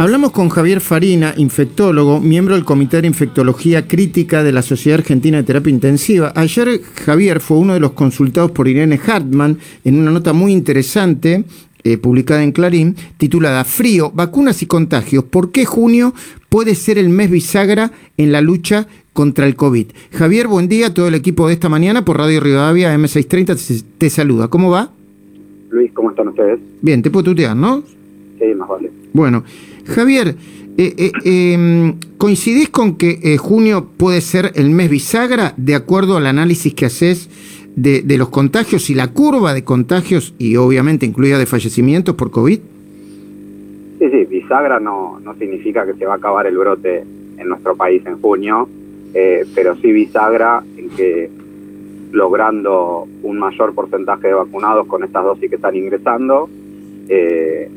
Hablamos con Javier Farina, infectólogo, miembro del Comité de Infectología Crítica de la Sociedad Argentina de Terapia Intensiva. Ayer Javier fue uno de los consultados por Irene Hartman en una nota muy interesante eh, publicada en Clarín, titulada Frío, vacunas y contagios. ¿Por qué junio puede ser el mes bisagra en la lucha contra el COVID? Javier, buen día. Todo el equipo de esta mañana por Radio Rivadavia M630 te, te saluda. ¿Cómo va? Luis, ¿cómo están ustedes? Bien, te puedo tutear, ¿no? Sí, más vale. Bueno, Javier, eh, eh, em, ¿coincidís con que eh, junio puede ser el mes bisagra de acuerdo al análisis que haces de, de, los contagios y la curva de contagios y obviamente incluida de fallecimientos por COVID? Sí, sí, bisagra no, no significa que se va a acabar el brote en nuestro país en junio, eh, pero sí bisagra en que logrando un mayor porcentaje de vacunados con estas dosis que están ingresando, eh,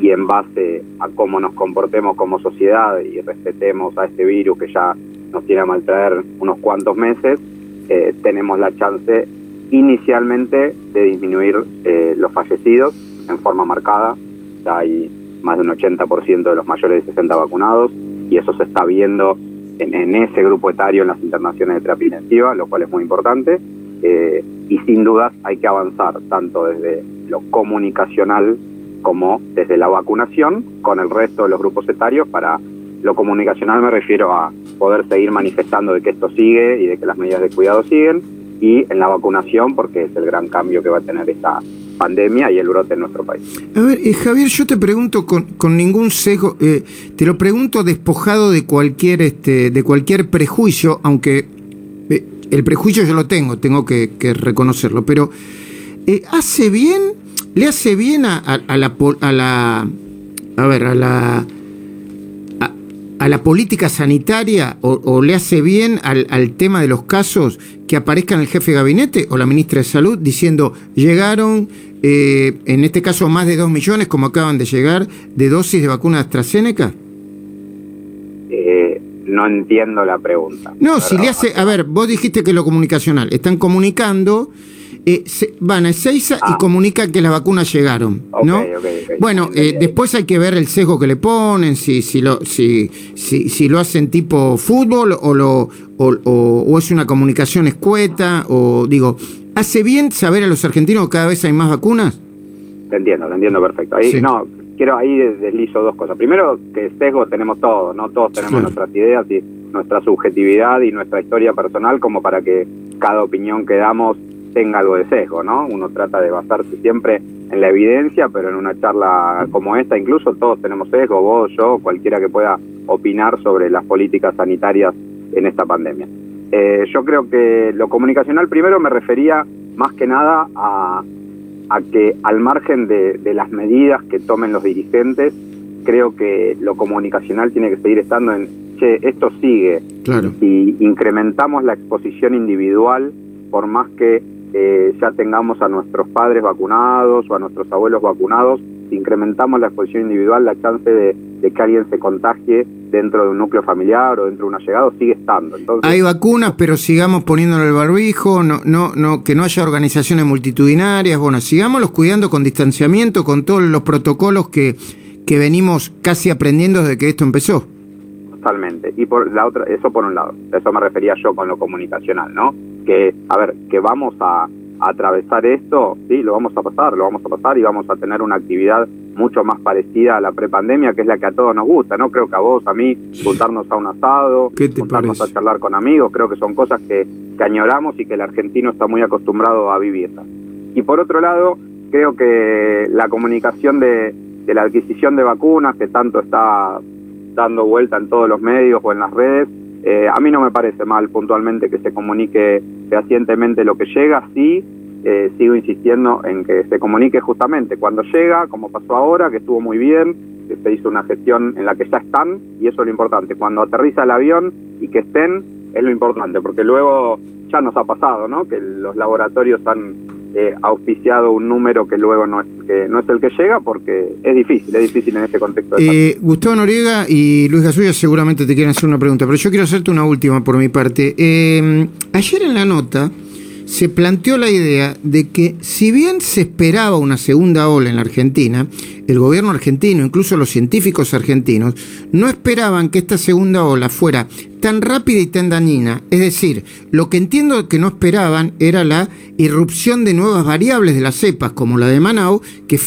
y en base a cómo nos comportemos como sociedad y respetemos a este virus que ya nos tiene a maltraer unos cuantos meses, eh, tenemos la chance inicialmente de disminuir eh, los fallecidos en forma marcada. Ya hay más de un 80% de los mayores de 60 vacunados y eso se está viendo en, en, ese grupo etario en las internaciones de terapia intensiva, lo cual es muy importante. Eh, y sin dudas hay que avanzar tanto desde lo comunicacional como desde la vacunación con el resto de los grupos etarios para lo comunicacional me refiero a poder seguir manifestando de que esto sigue y de que las medidas de cuidado siguen y en la vacunación porque es el gran cambio que va a tener esta pandemia y el brote en nuestro país. A ver, eh, Javier, yo te pregunto con, con ningún sesgo, eh, te lo pregunto despojado de cualquier este, de cualquier prejuicio, aunque eh, el prejuicio yo lo tengo, tengo que, reconocerlo, pero hace bien le hace bien a, a, a, la a la a ver a la a, la política sanitaria o, o, le hace bien al, al tema de los casos que aparezcan el jefe de gabinete o la ministra de salud diciendo llegaron eh, en este caso más de dos millones como acaban de llegar de dosis de vacuna AstraZeneca eh, no entiendo la pregunta. No si le hace a ver vos dijiste que lo comunicacional. Están comunicando eh, se, van a Ezeiza ah. y comunican que las vacunas llegaron, ¿no? Okay, okay, okay. Bueno, eh, después hay que ver el sesgo que le ponen, si, si, lo, si, si, si lo hacen tipo fútbol o, lo, o, o, o, es una comunicación escueta, o digo, ¿hace bien saber a los argentinos que cada vez hay más vacunas? Te entiendo, te entiendo perfecto. Ahí, sí. no, quiero ahí deslizo dos cosas. Primero, que sesgo tenemos todos, ¿no? Todos tenemos nuestras ideas y nuestra subjetividad y nuestra historia personal como para que cada opinión que damos tenga algo de sesgo, ¿no? Uno trata de basarse siempre en la evidencia, pero en una charla como esta, incluso todos tenemos sesgo, vos, yo, cualquiera que pueda opinar sobre las políticas sanitarias en esta pandemia. Eh, yo creo que lo comunicacional primero me refería más que nada a, a que al margen de, de las medidas que tomen los dirigentes, creo que lo comunicacional tiene que seguir estando en, che, esto sigue. Claro. Y incrementamos la exposición individual, por más que eh, ya tengamos a nuestros padres vacunados o a nuestros abuelos vacunados, si incrementamos la exposición individual, la chance de, de, que alguien se contagie dentro de un núcleo familiar o dentro de un allegado sigue estando. Entonces, Hay vacunas, pero sigamos poniéndole el barbijo, no, no, no, que no haya organizaciones multitudinarias, bueno, sigámoslos cuidando con distanciamiento, con todos los protocolos que, que venimos casi aprendiendo desde que esto empezó. Totalmente. Y por la otra, eso por un lado, eso me refería yo con lo comunicacional, ¿no? Que, a ver, que vamos a, a atravesar esto, sí, lo vamos a pasar, lo vamos a pasar y vamos a tener una actividad mucho más parecida a la prepandemia, que es la que a todos nos gusta, ¿no? Creo que a vos, a mí, juntarnos a un asado, juntarnos parece? a charlar con amigos, creo que son cosas que, que añoramos y que el argentino está muy acostumbrado a vivirlas. Y por otro lado, creo que la comunicación de, de la adquisición de vacunas, que tanto está dando vuelta en todos los medios o en las redes. Eh, a mí no me parece mal puntualmente que se comunique fehacientemente lo que llega, sí, eh, sigo insistiendo en que se comunique justamente cuando llega, como pasó ahora, que estuvo muy bien, que se hizo una gestión en la que ya están, y eso es lo importante. Cuando aterriza el avión y que estén, es lo importante, porque luego ya nos ha pasado, ¿no? Que los laboratorios han eh, auspiciado un número que luego no es, que no es el que llega porque es difícil, es difícil en este contexto. Eh, Gustavo Noriega y Luis Gasulla seguramente te quieren hacer una pregunta, pero yo quiero hacerte una última por mi parte. Eh, ayer en la nota se planteó la idea de que si bien se esperaba una segunda ola en la Argentina, el gobierno argentino, incluso los científicos argentinos, no esperaban que esta segunda ola fuera tan rápida y tan dañina. Es decir, lo que entiendo que no esperaban era la irrupción de nuevas variables de las cepas, como la de Manaus, que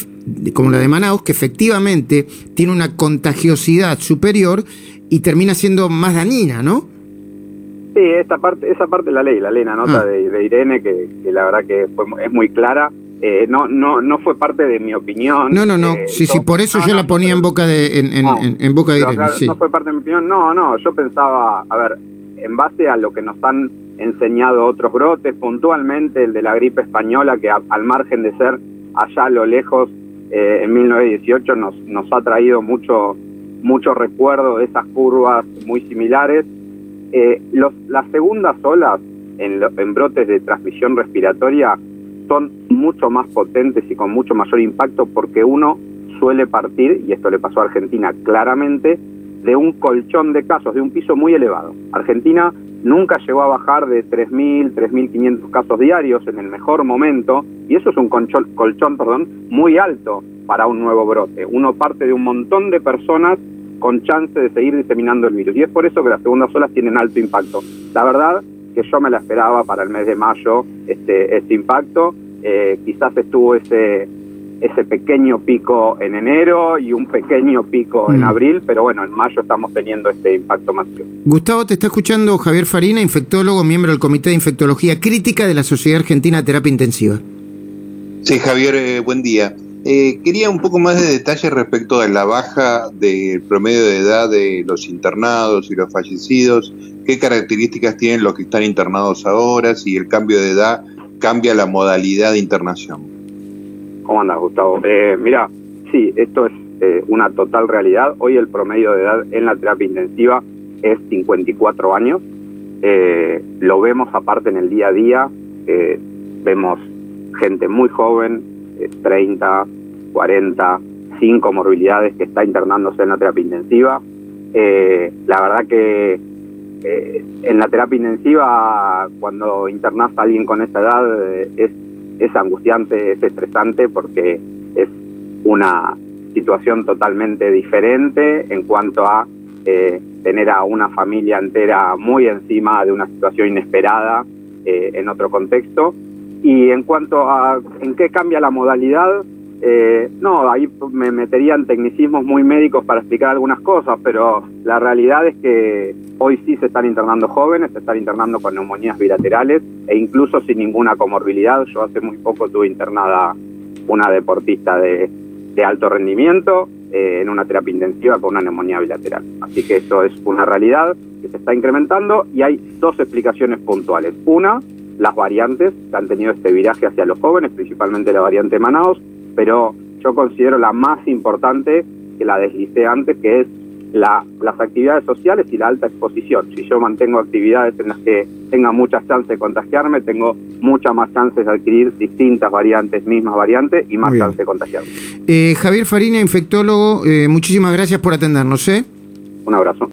como la de Manaus, que efectivamente tiene una contagiosidad superior y termina siendo más dañina, ¿no? Sí, esta parte, esa parte de la ley, la ley, la nota ah. de, Irene, que, la verdad que es muy clara. Eh, no, no, no fue parte de mi opinión. No, no, no. Eh, sí, sí, por eso yo la ponía en boca de, en, boca de Irene. No fue parte de mi opinión. No, no. Yo pensaba, a ver, en base a lo que nos han enseñado otros brotes, puntualmente el de la gripe española, que al margen de ser allá a lo lejos eh, en 1918 nos, nos ha traído mucho, mucho recuerdo de esas curvas muy similares. Eh, los, las segundas olas en, en brotes de transmisión respiratoria son mucho más potentes y con mucho mayor impacto porque uno suele partir, y esto le pasó a Argentina claramente, de un colchón de casos, de un piso muy elevado. Argentina nunca llegó a bajar de 3.000, 3.500 casos diarios en el mejor momento, y eso es un colchón, colchón perdón, muy alto para un nuevo brote. Uno parte de un montón de personas con chance de seguir diseminando el virus, y es por eso que las segundas olas tienen alto impacto. La verdad que yo me la esperaba para el mes de mayo este, este impacto, eh, quizás estuvo ese ese pequeño pico en enero y un pequeño pico en mm. abril, pero bueno, en mayo estamos teniendo este impacto masivo. Gustavo, te está escuchando Javier Farina, infectólogo, miembro del Comité de Infectología Crítica de la Sociedad Argentina de Terapia Intensiva. Sí, Javier, eh, buen día. Eh, quería un poco más de detalle respecto a la baja del promedio de edad de los internados y los fallecidos, qué características tienen los que están internados ahora, si el cambio de edad cambia la modalidad de internación. ¿Cómo andas, Gustavo? Eh, mira, sí, esto es eh, una total realidad. Hoy el promedio de edad en la terapia intensiva es 54 años. Eh, lo vemos aparte en el día a día. vemos gente muy joven, 30, 40, sin comorbilidades que está internándose en la terapia intensiva. la verdad que en la terapia intensiva, cuando internas a alguien con esa edad, es es angustiante, es estresante porque es una situación totalmente diferente en cuanto a eh, tener a una familia entera muy encima de una situación inesperada eh, en otro contexto. Y en cuanto a en qué cambia la modalidad, eh, no, ahí me meterían tecnicismos muy médicos para explicar algunas cosas, pero la realidad es que hoy sí se están internando jóvenes, se están internando con neumonías bilaterales e incluso sin ninguna comorbilidad. Yo hace muy poco tuve internada una deportista de, alto rendimiento eh, en una terapia intensiva con una neumonía bilateral. Así que eso es una realidad que se está incrementando y hay dos explicaciones puntuales. Una, las variantes que han tenido este viraje hacia los jóvenes, principalmente la variante Manaus, pero yo considero la más importante que la deslicé antes, que es la, las actividades sociales y la alta exposición. Si yo mantengo actividades en las que tenga muchas chances de contagiarme, tengo muchas más chances de adquirir distintas variantes, mismas variantes y más chances de contagiarme. Eh, Javier Farina, infectólogo, eh, muchísimas gracias por atendernos. ¿eh? Un abrazo.